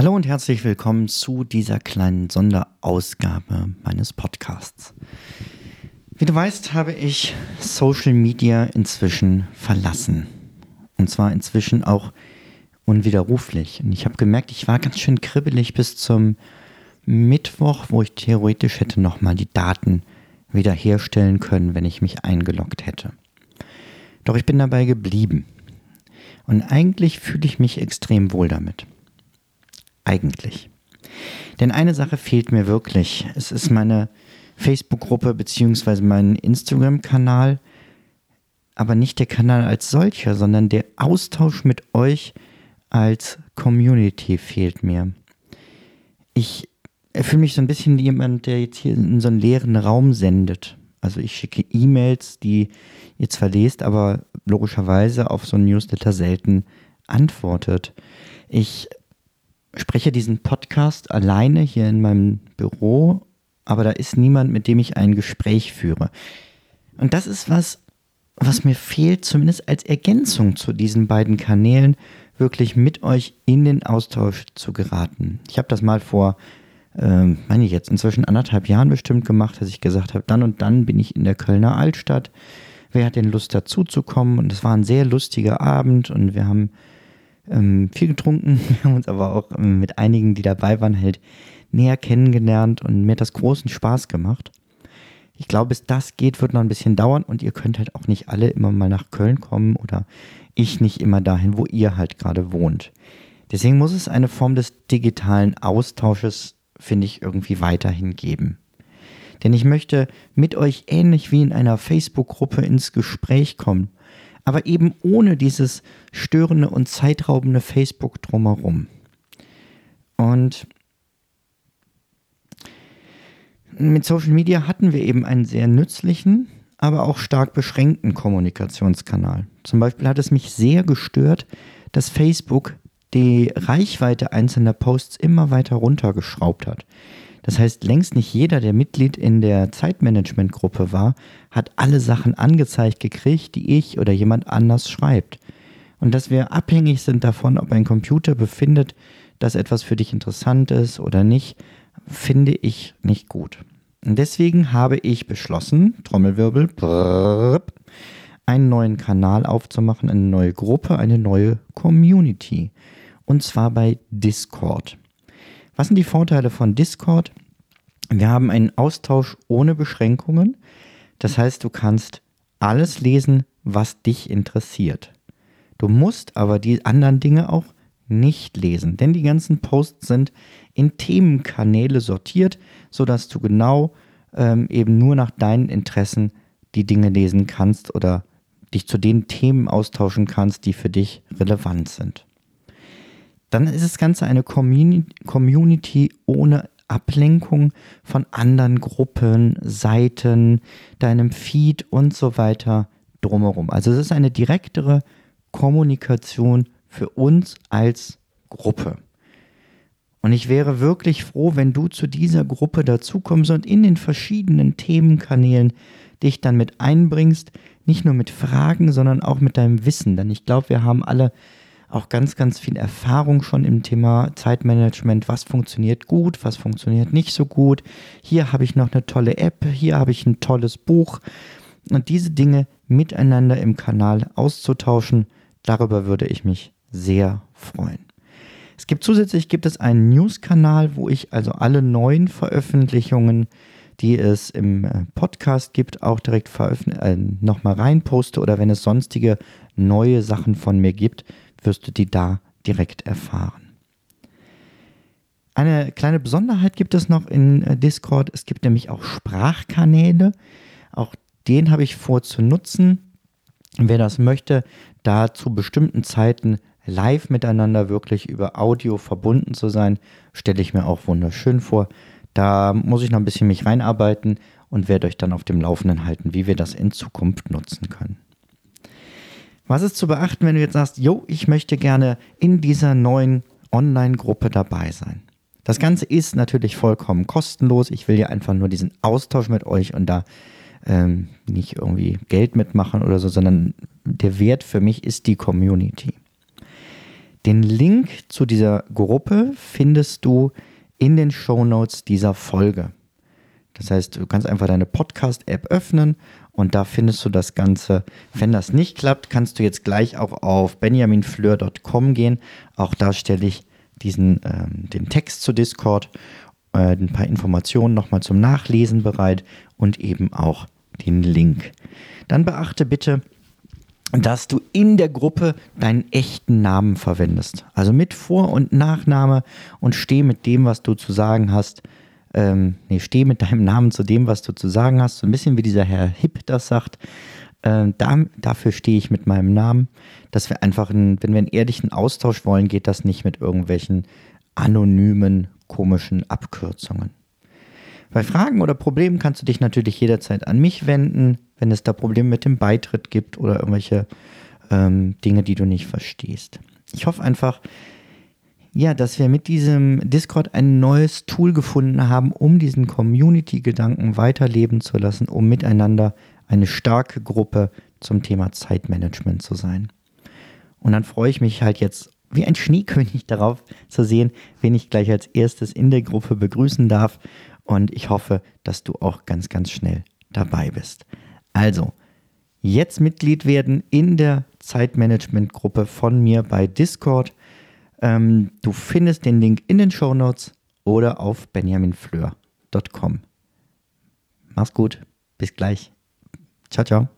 Hallo und herzlich willkommen zu dieser kleinen Sonderausgabe meines Podcasts. Wie du weißt, habe ich Social Media inzwischen verlassen. Und zwar inzwischen auch unwiderruflich. Und ich habe gemerkt, ich war ganz schön kribbelig bis zum Mittwoch, wo ich theoretisch hätte nochmal die Daten wiederherstellen können, wenn ich mich eingeloggt hätte. Doch ich bin dabei geblieben. Und eigentlich fühle ich mich extrem wohl damit. Eigentlich. Denn eine Sache fehlt mir wirklich. Es ist meine Facebook-Gruppe bzw. mein Instagram-Kanal, aber nicht der Kanal als solcher, sondern der Austausch mit euch als Community fehlt mir. Ich fühle mich so ein bisschen wie jemand, der jetzt hier in so einen leeren Raum sendet. Also ich schicke E-Mails, die ihr zwar lest, aber logischerweise auf so ein Newsletter selten antwortet. Ich spreche diesen Podcast alleine hier in meinem Büro, aber da ist niemand, mit dem ich ein Gespräch führe. Und das ist was, was mir fehlt, zumindest als Ergänzung zu diesen beiden Kanälen, wirklich mit euch in den Austausch zu geraten. Ich habe das mal vor, äh, meine ich jetzt, inzwischen anderthalb Jahren bestimmt gemacht, dass ich gesagt habe, dann und dann bin ich in der Kölner Altstadt. Wer hat denn Lust dazuzukommen? Und es war ein sehr lustiger Abend und wir haben ähm, viel getrunken. Wir haben uns aber auch ähm, mit einigen, die dabei waren, halt näher kennengelernt und mir hat das großen Spaß gemacht. Ich glaube, bis das geht, wird noch ein bisschen dauern und ihr könnt halt auch nicht alle immer mal nach Köln kommen oder ich nicht immer dahin, wo ihr halt gerade wohnt. Deswegen muss es eine Form des digitalen Austausches, finde ich, irgendwie weiterhin geben. Denn ich möchte mit euch ähnlich wie in einer Facebook-Gruppe ins Gespräch kommen aber eben ohne dieses störende und zeitraubende Facebook drumherum. Und mit Social Media hatten wir eben einen sehr nützlichen, aber auch stark beschränkten Kommunikationskanal. Zum Beispiel hat es mich sehr gestört, dass Facebook die Reichweite einzelner Posts immer weiter runtergeschraubt hat. Das heißt, längst nicht jeder, der Mitglied in der Zeitmanagement-Gruppe war, hat alle Sachen angezeigt gekriegt, die ich oder jemand anders schreibt. Und dass wir abhängig sind davon, ob ein Computer befindet, dass etwas für dich interessant ist oder nicht, finde ich nicht gut. Und deswegen habe ich beschlossen, Trommelwirbel, brrr, einen neuen Kanal aufzumachen, eine neue Gruppe, eine neue Community. Und zwar bei Discord. Was sind die Vorteile von Discord? Wir haben einen Austausch ohne Beschränkungen. Das heißt, du kannst alles lesen, was dich interessiert. Du musst aber die anderen Dinge auch nicht lesen, denn die ganzen Posts sind in Themenkanäle sortiert, sodass du genau ähm, eben nur nach deinen Interessen die Dinge lesen kannst oder dich zu den Themen austauschen kannst, die für dich relevant sind dann ist das Ganze eine Community ohne Ablenkung von anderen Gruppen, Seiten, deinem Feed und so weiter drumherum. Also es ist eine direktere Kommunikation für uns als Gruppe. Und ich wäre wirklich froh, wenn du zu dieser Gruppe dazukommst und in den verschiedenen Themenkanälen dich dann mit einbringst, nicht nur mit Fragen, sondern auch mit deinem Wissen. Denn ich glaube, wir haben alle auch ganz, ganz viel Erfahrung schon im Thema Zeitmanagement. Was funktioniert gut, was funktioniert nicht so gut. Hier habe ich noch eine tolle App, hier habe ich ein tolles Buch. Und diese Dinge miteinander im Kanal auszutauschen, darüber würde ich mich sehr freuen. Es gibt zusätzlich gibt es einen News-Kanal, wo ich also alle neuen Veröffentlichungen, die es im äh, Podcast gibt, auch direkt äh, nochmal reinposte oder wenn es sonstige neue Sachen von mir gibt, wirst du die da direkt erfahren. Eine kleine Besonderheit gibt es noch in äh, Discord. Es gibt nämlich auch Sprachkanäle. Auch den habe ich vor zu nutzen. Wer das möchte, da zu bestimmten Zeiten live miteinander wirklich über Audio verbunden zu sein, stelle ich mir auch wunderschön vor. Da muss ich noch ein bisschen mich reinarbeiten und werde euch dann auf dem Laufenden halten, wie wir das in Zukunft nutzen können. Was ist zu beachten, wenn du jetzt sagst, jo, ich möchte gerne in dieser neuen Online-Gruppe dabei sein? Das Ganze ist natürlich vollkommen kostenlos. Ich will ja einfach nur diesen Austausch mit euch und da ähm, nicht irgendwie Geld mitmachen oder so, sondern der Wert für mich ist die Community. Den Link zu dieser Gruppe findest du in den Show Notes dieser Folge. Das heißt, du kannst einfach deine Podcast-App öffnen und da findest du das Ganze. Wenn das nicht klappt, kannst du jetzt gleich auch auf benjaminfleur.com gehen. Auch da stelle ich diesen, ähm, den Text zu Discord, äh, ein paar Informationen nochmal zum Nachlesen bereit und eben auch den Link. Dann beachte bitte, dass du in der Gruppe deinen echten Namen verwendest. Also mit Vor- und Nachname und steh mit dem, was du zu sagen hast. Ähm, nee, steh mit deinem Namen zu dem, was du zu sagen hast. So ein bisschen wie dieser Herr Hipp das sagt. Ähm, da, dafür stehe ich mit meinem Namen. Dass wir einfach, einen, wenn wir einen ehrlichen Austausch wollen, geht das nicht mit irgendwelchen anonymen, komischen Abkürzungen. Bei Fragen oder Problemen kannst du dich natürlich jederzeit an mich wenden wenn es da Probleme mit dem Beitritt gibt oder irgendwelche ähm, Dinge, die du nicht verstehst. Ich hoffe einfach, ja, dass wir mit diesem Discord ein neues Tool gefunden haben, um diesen Community-Gedanken weiterleben zu lassen, um miteinander eine starke Gruppe zum Thema Zeitmanagement zu sein. Und dann freue ich mich halt jetzt wie ein Schneekönig darauf zu sehen, wen ich gleich als erstes in der Gruppe begrüßen darf. Und ich hoffe, dass du auch ganz, ganz schnell dabei bist. Also, jetzt Mitglied werden in der Zeitmanagement-Gruppe von mir bei Discord. Ähm, du findest den Link in den Show Notes oder auf benjaminfleur.com. Mach's gut, bis gleich. Ciao, ciao.